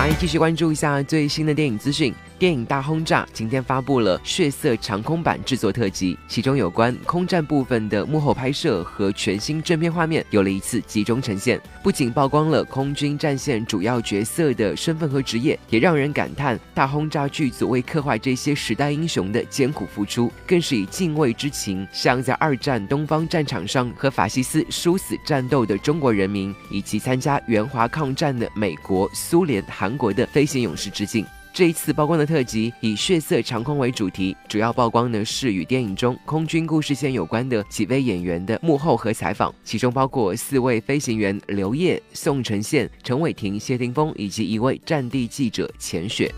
来继续关注一下最新的电影资讯。电影《大轰炸》今天发布了血色长空版制作特辑，其中有关空战部分的幕后拍摄和全新正片画面有了一次集中呈现。不仅曝光了空军战线主要角色的身份和职业，也让人感叹大轰炸剧组为刻画这些时代英雄的艰苦付出，更是以敬畏之情向在二战东方战场上和法西斯殊死战斗的中国人民，以及参加援华抗战的美国、苏联、韩国的飞行勇士致敬。这一次曝光的特辑以血色长空为主题，主要曝光的是与电影中空军故事线有关的几位演员的幕后和采访，其中包括四位飞行员刘烨、宋承宪、陈伟霆、谢霆锋以及一位战地记者钱雪。